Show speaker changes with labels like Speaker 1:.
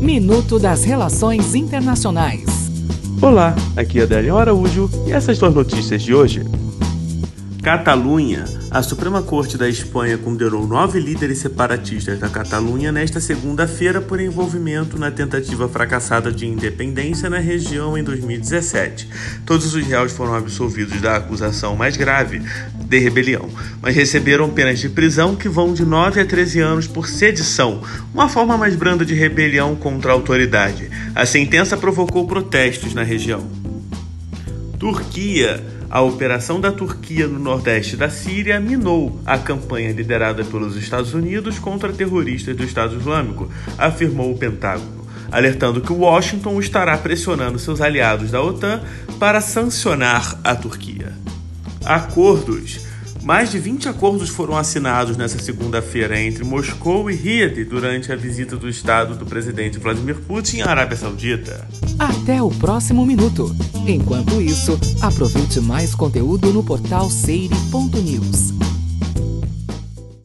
Speaker 1: Minuto das Relações Internacionais.
Speaker 2: Olá, aqui é Adélio Araújo e essas duas notícias de hoje. Catalunha. A Suprema Corte da Espanha condenou nove líderes separatistas da Catalunha nesta segunda-feira por envolvimento na tentativa fracassada de independência na região em 2017. Todos os réus foram absolvidos da acusação mais grave de rebelião, mas receberam penas de prisão que vão de 9 a 13 anos por sedição, uma forma mais branda de rebelião contra a autoridade. A sentença provocou protestos na região. Turquia. A operação da Turquia no nordeste da Síria minou a campanha liderada pelos Estados Unidos contra terroristas do Estado Islâmico, afirmou o Pentágono, alertando que Washington estará pressionando seus aliados da OTAN para sancionar a Turquia. Acordos. Mais de 20 acordos foram assinados nesta segunda-feira entre Moscou e Riad durante a visita do Estado do presidente Vladimir Putin à Arábia Saudita.
Speaker 1: Até o próximo minuto. Enquanto isso, aproveite mais conteúdo no portal seire.news.